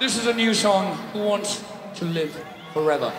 This is a new song, Who Wants to Live Forever.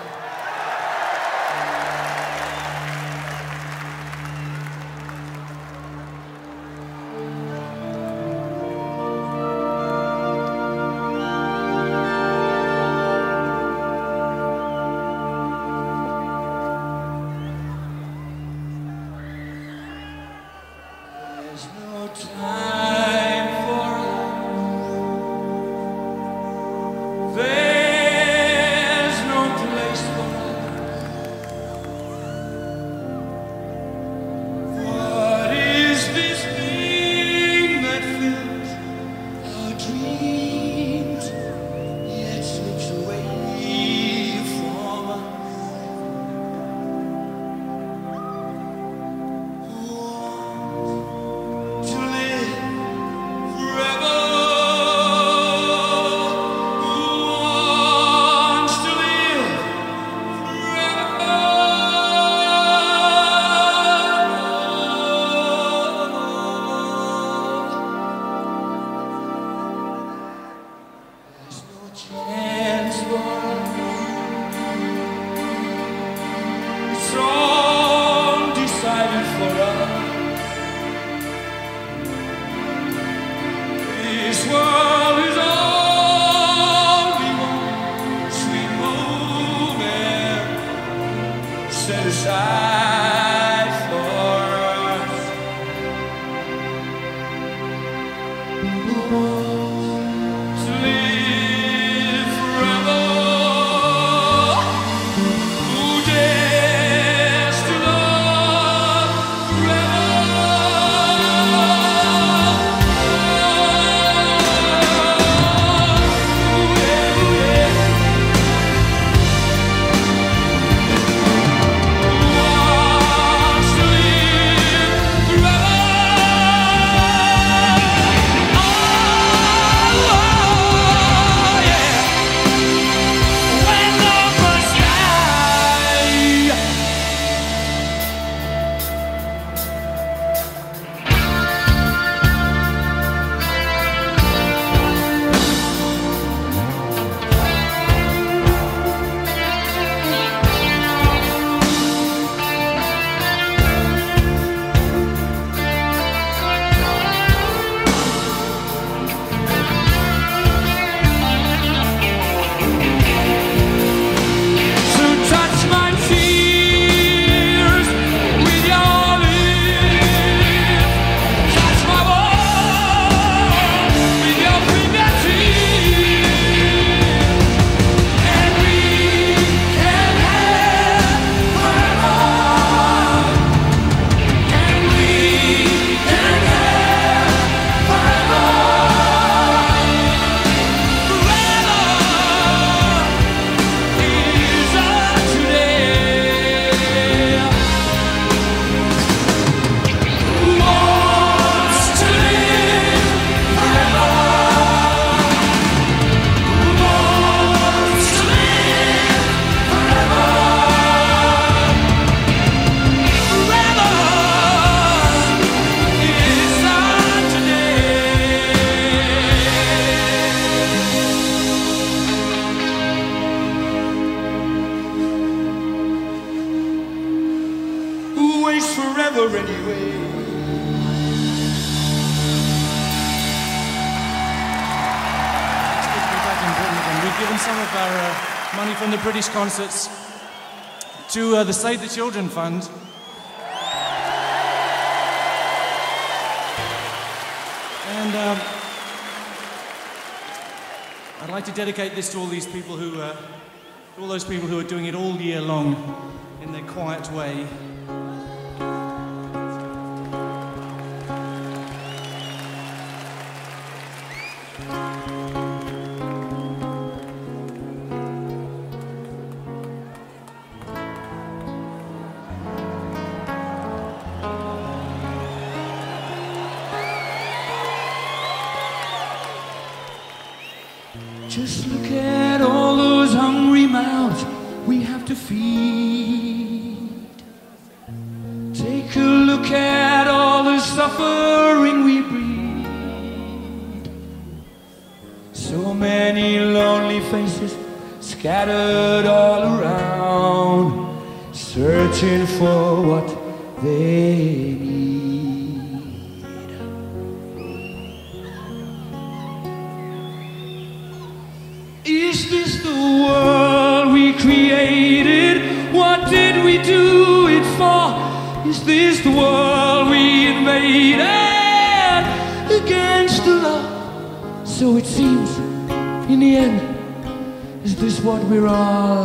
concerts to uh, the Save the Children Fund. And um, I'd like to dedicate this to all these people who, uh, to all those people who are doing it all year long in their quiet way. searching for what they need. Is this the world we created? What did we do it for? Is this the world we invaded against the law? So it seems, in the end, is this what we're all?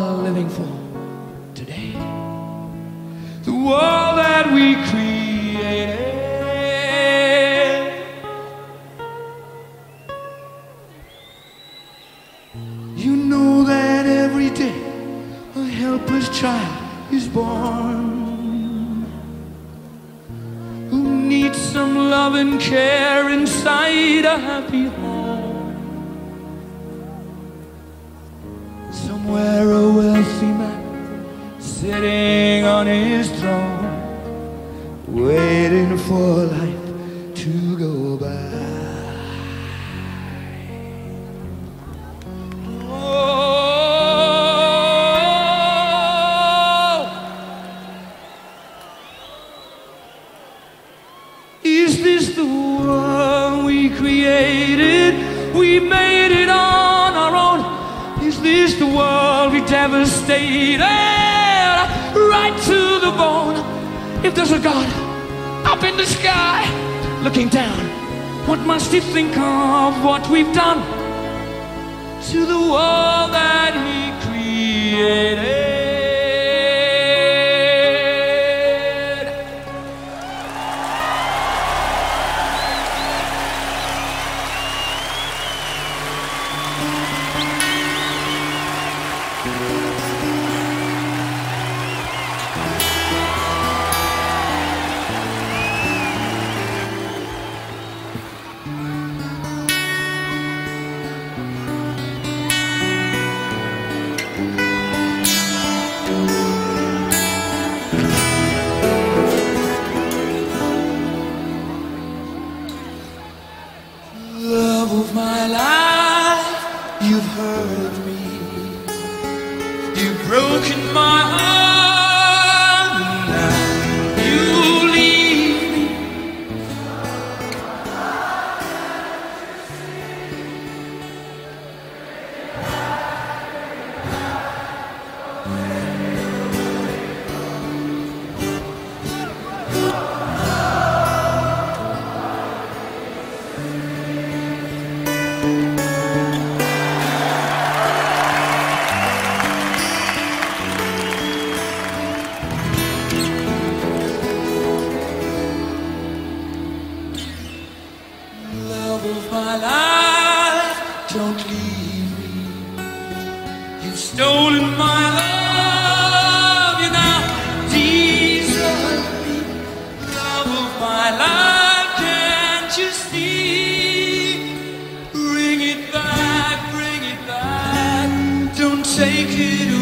of God up in the sky, looking down. What must he think of what we've done to the world that he created? take it